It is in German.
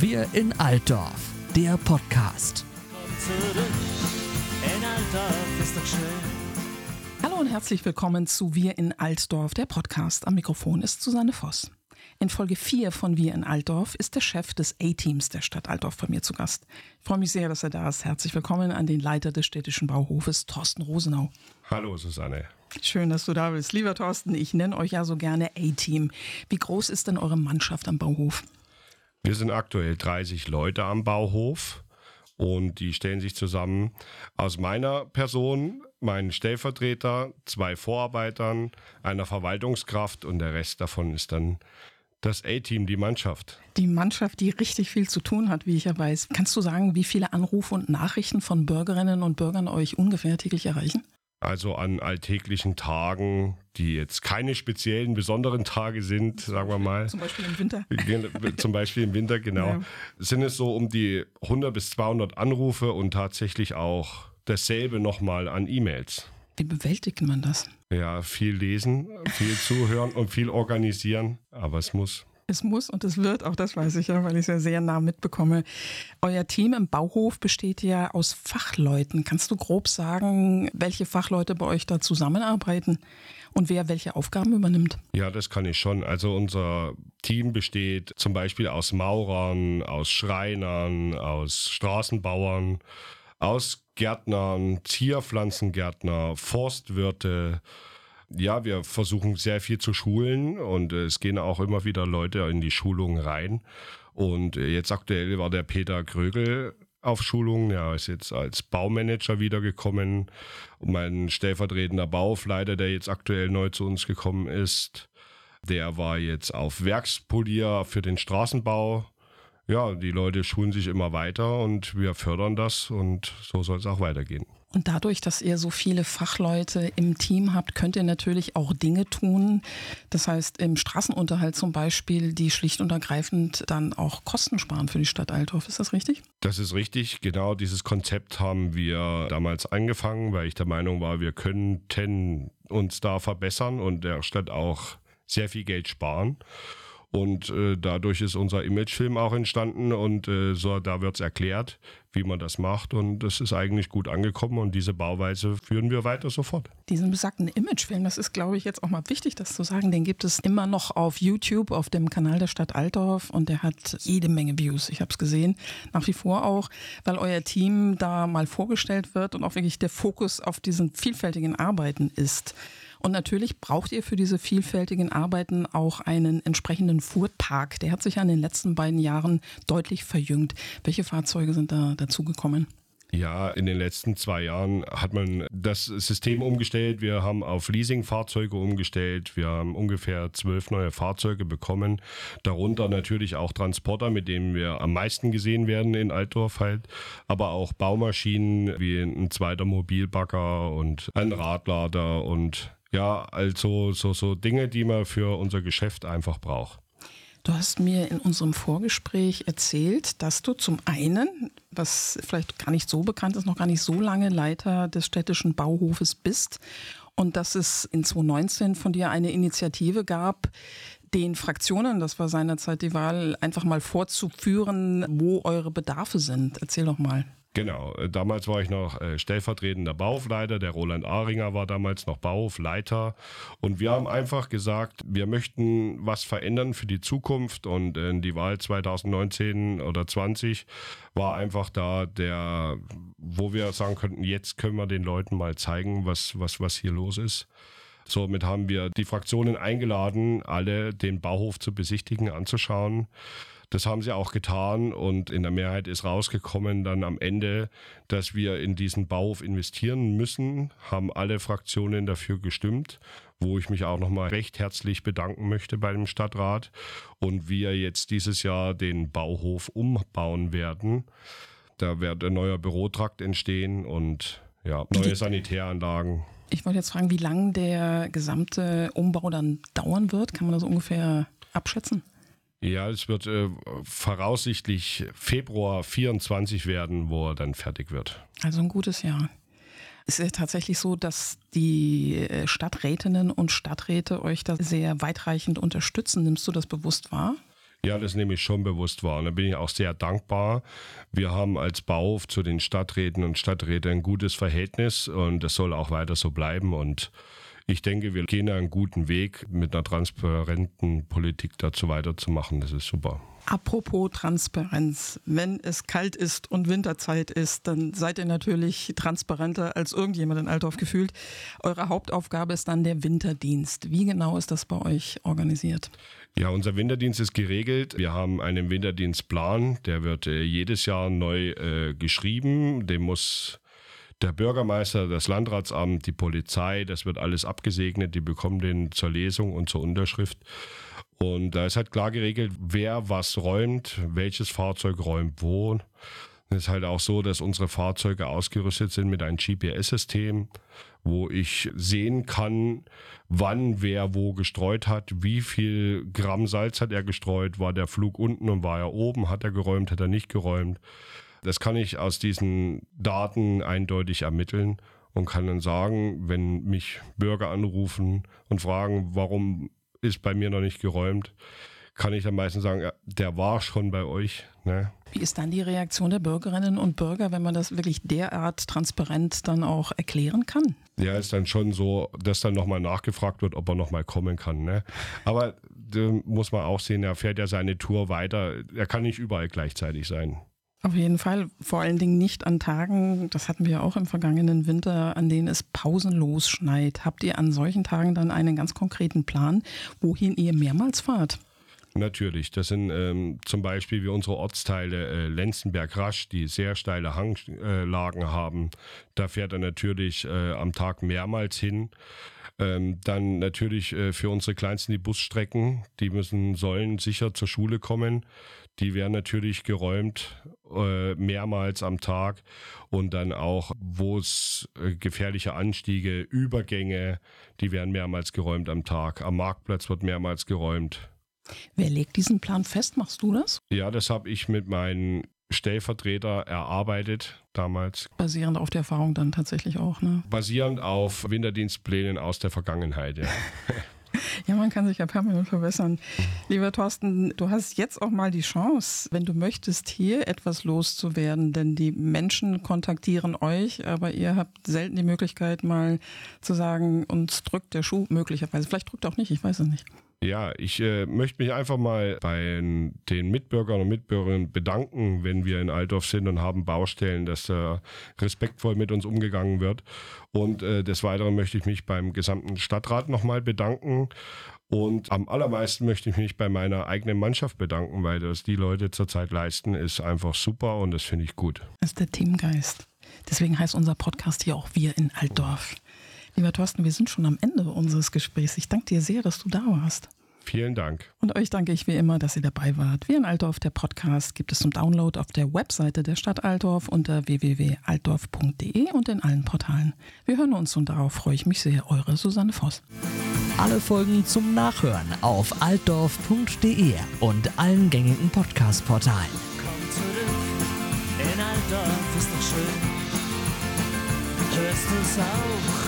Wir in Altdorf, der Podcast. Hallo und herzlich willkommen zu Wir in Altdorf, der Podcast. Am Mikrofon ist Susanne Voss. In Folge 4 von Wir in Altdorf ist der Chef des A-Teams der Stadt Altdorf bei mir zu Gast. Ich freue mich sehr, dass er da ist. Herzlich willkommen an den Leiter des städtischen Bauhofes, Thorsten Rosenau. Hallo Susanne. Schön, dass du da bist. Lieber Thorsten, ich nenne euch ja so gerne A-Team. Wie groß ist denn eure Mannschaft am Bauhof? Wir sind aktuell 30 Leute am Bauhof und die stellen sich zusammen aus meiner Person, meinen Stellvertreter, zwei Vorarbeitern, einer Verwaltungskraft und der Rest davon ist dann das A-Team, die Mannschaft. Die Mannschaft, die richtig viel zu tun hat, wie ich ja weiß. Kannst du sagen, wie viele Anrufe und Nachrichten von Bürgerinnen und Bürgern euch ungefähr täglich erreichen? Also an alltäglichen Tagen, die jetzt keine speziellen, besonderen Tage sind, sagen wir mal. Zum Beispiel im Winter. Zum Beispiel im Winter, genau. Ja. Sind es so um die 100 bis 200 Anrufe und tatsächlich auch dasselbe nochmal an E-Mails. Wie bewältigt man das? Ja, viel lesen, viel zuhören und viel organisieren, aber es muss. Es muss und es wird, auch das weiß ich ja, weil ich es ja sehr nah mitbekomme. Euer Team im Bauhof besteht ja aus Fachleuten. Kannst du grob sagen, welche Fachleute bei euch da zusammenarbeiten und wer welche Aufgaben übernimmt? Ja, das kann ich schon. Also unser Team besteht zum Beispiel aus Maurern, aus Schreinern, aus Straßenbauern, aus Gärtnern, Zierpflanzengärtner, Forstwirte, ja, wir versuchen sehr viel zu schulen und es gehen auch immer wieder Leute in die Schulungen rein. Und jetzt aktuell war der Peter Krögel auf Schulung. Er ist jetzt als Baumanager wiedergekommen. Und mein stellvertretender Bauleiter, der jetzt aktuell neu zu uns gekommen ist, der war jetzt auf Werkspolier für den Straßenbau. Ja, die Leute schulen sich immer weiter und wir fördern das und so soll es auch weitergehen. Und dadurch, dass ihr so viele Fachleute im Team habt, könnt ihr natürlich auch Dinge tun. Das heißt, im Straßenunterhalt zum Beispiel, die schlicht und ergreifend dann auch Kosten sparen für die Stadt Altdorf. Ist das richtig? Das ist richtig. Genau dieses Konzept haben wir damals angefangen, weil ich der Meinung war, wir könnten uns da verbessern und der Stadt auch sehr viel Geld sparen. Und äh, dadurch ist unser Imagefilm auch entstanden und äh, so, da wird es erklärt, wie man das macht. Und das ist eigentlich gut angekommen und diese Bauweise führen wir weiter sofort. Diesen besagten Imagefilm, das ist, glaube ich, jetzt auch mal wichtig, das zu sagen. Den gibt es immer noch auf YouTube, auf dem Kanal der Stadt Altdorf und der hat jede Menge Views. Ich habe es gesehen, nach wie vor auch, weil euer Team da mal vorgestellt wird und auch wirklich der Fokus auf diesen vielfältigen Arbeiten ist. Und natürlich braucht ihr für diese vielfältigen Arbeiten auch einen entsprechenden Fuhrpark. Der hat sich ja in den letzten beiden Jahren deutlich verjüngt. Welche Fahrzeuge sind da dazugekommen? Ja, in den letzten zwei Jahren hat man das System umgestellt. Wir haben auf Leasing-Fahrzeuge umgestellt. Wir haben ungefähr zwölf neue Fahrzeuge bekommen. Darunter natürlich auch Transporter, mit denen wir am meisten gesehen werden in Altdorf halt. Aber auch Baumaschinen wie ein zweiter Mobilbagger und ein Radlader und ja, also so, so Dinge, die man für unser Geschäft einfach braucht. Du hast mir in unserem Vorgespräch erzählt, dass du zum einen, was vielleicht gar nicht so bekannt ist, noch gar nicht so lange Leiter des städtischen Bauhofes bist und dass es in 2019 von dir eine Initiative gab, den Fraktionen, das war seinerzeit die Wahl, einfach mal vorzuführen, wo eure Bedarfe sind. Erzähl doch mal. Genau, äh, damals war ich noch äh, stellvertretender Bauhofleiter, der Roland Ahringer war damals noch Bauhofleiter und wir haben einfach gesagt, wir möchten was verändern für die Zukunft und äh, die Wahl 2019 oder 20 war einfach da der, wo wir sagen könnten, jetzt können wir den Leuten mal zeigen, was, was, was hier los ist. Somit haben wir die Fraktionen eingeladen, alle den Bauhof zu besichtigen, anzuschauen. Das haben sie auch getan und in der Mehrheit ist rausgekommen dann am Ende, dass wir in diesen Bauhof investieren müssen, haben alle Fraktionen dafür gestimmt, wo ich mich auch nochmal recht herzlich bedanken möchte bei dem Stadtrat und wir jetzt dieses Jahr den Bauhof umbauen werden. Da wird ein neuer Bürotrakt entstehen und ja, neue Sanitäranlagen. Ich wollte jetzt fragen, wie lange der gesamte Umbau dann dauern wird. Kann man das ungefähr abschätzen? Ja, es wird äh, voraussichtlich Februar 24 werden, wo er dann fertig wird. Also ein gutes Jahr. Es ist tatsächlich so, dass die äh, Stadträtinnen und Stadträte euch da sehr weitreichend unterstützen. Nimmst du das bewusst wahr? Ja, das nehme ich schon bewusst wahr. Und da bin ich auch sehr dankbar. Wir haben als Bauhof zu den Stadträten und Stadträten ein gutes Verhältnis und das soll auch weiter so bleiben. Und ich denke, wir gehen einen guten Weg, mit einer transparenten Politik dazu weiterzumachen. Das ist super. Apropos Transparenz. Wenn es kalt ist und Winterzeit ist, dann seid ihr natürlich transparenter als irgendjemand in Altdorf gefühlt. Eure Hauptaufgabe ist dann der Winterdienst. Wie genau ist das bei euch organisiert? Ja, unser Winterdienst ist geregelt. Wir haben einen Winterdienstplan, der wird äh, jedes Jahr neu äh, geschrieben. Dem muss der Bürgermeister, das Landratsamt, die Polizei, das wird alles abgesegnet. Die bekommen den zur Lesung und zur Unterschrift. Und da ist halt klar geregelt, wer was räumt, welches Fahrzeug räumt wo. Es ist halt auch so, dass unsere Fahrzeuge ausgerüstet sind mit einem GPS-System, wo ich sehen kann, wann wer wo gestreut hat, wie viel Gramm Salz hat er gestreut, war der Flug unten und war er oben, hat er geräumt, hat er nicht geräumt. Das kann ich aus diesen Daten eindeutig ermitteln und kann dann sagen, wenn mich Bürger anrufen und fragen, warum ist bei mir noch nicht geräumt, kann ich dann meistens sagen, der war schon bei euch. Ne? Wie ist dann die Reaktion der Bürgerinnen und Bürger, wenn man das wirklich derart transparent dann auch erklären kann? Ja, ist dann schon so, dass dann nochmal nachgefragt wird, ob er nochmal kommen kann. Ne? Aber muss man auch sehen, er fährt ja seine Tour weiter. Er kann nicht überall gleichzeitig sein. Auf jeden Fall, vor allen Dingen nicht an Tagen, das hatten wir auch im vergangenen Winter, an denen es pausenlos schneit. Habt ihr an solchen Tagen dann einen ganz konkreten Plan, wohin ihr mehrmals fahrt? Natürlich, das sind ähm, zum Beispiel wie unsere Ortsteile äh, Lenzenberg-Rasch, die sehr steile Hanglagen äh, haben. Da fährt er natürlich äh, am Tag mehrmals hin. Ähm, dann natürlich äh, für unsere Kleinsten die Busstrecken, die müssen, sollen sicher zur Schule kommen. Die werden natürlich geräumt äh, mehrmals am Tag und dann auch, wo es äh, gefährliche Anstiege, Übergänge, die werden mehrmals geräumt am Tag. Am Marktplatz wird mehrmals geräumt. Wer legt diesen Plan fest? Machst du das? Ja, das habe ich mit meinen Stellvertreter erarbeitet damals. Basierend auf der Erfahrung dann tatsächlich auch, ne? Basierend auf Winterdienstplänen aus der Vergangenheit, ja. Ja, man kann sich ja permanent verbessern. Lieber Thorsten, du hast jetzt auch mal die Chance, wenn du möchtest, hier etwas loszuwerden, denn die Menschen kontaktieren euch, aber ihr habt selten die Möglichkeit, mal zu sagen, uns drückt der Schuh möglicherweise. Vielleicht drückt auch nicht, ich weiß es nicht. Ja, ich äh, möchte mich einfach mal bei den Mitbürgern und Mitbürgerinnen bedanken, wenn wir in Altdorf sind und haben Baustellen, dass da respektvoll mit uns umgegangen wird. Und äh, des Weiteren möchte ich mich beim gesamten Stadtrat nochmal bedanken. Und am allermeisten möchte ich mich bei meiner eigenen Mannschaft bedanken, weil das die Leute zurzeit leisten, ist einfach super und das finde ich gut. Das ist der Teamgeist. Deswegen heißt unser Podcast hier auch Wir in Altdorf. Lieber Thorsten, wir sind schon am Ende unseres Gesprächs. Ich danke dir sehr, dass du da warst. Vielen Dank. Und euch danke ich wie immer, dass ihr dabei wart. Wir in Altdorf, der Podcast, gibt es zum Download auf der Webseite der Stadt Altdorf unter www.altdorf.de und in allen Portalen. Wir hören uns und darauf freue ich mich sehr. Eure Susanne Voss. Alle Folgen zum Nachhören auf altdorf.de und allen gängigen Podcast-Portalen. Komm zurück, in Altdorf ist doch schön. Hörst du's auch?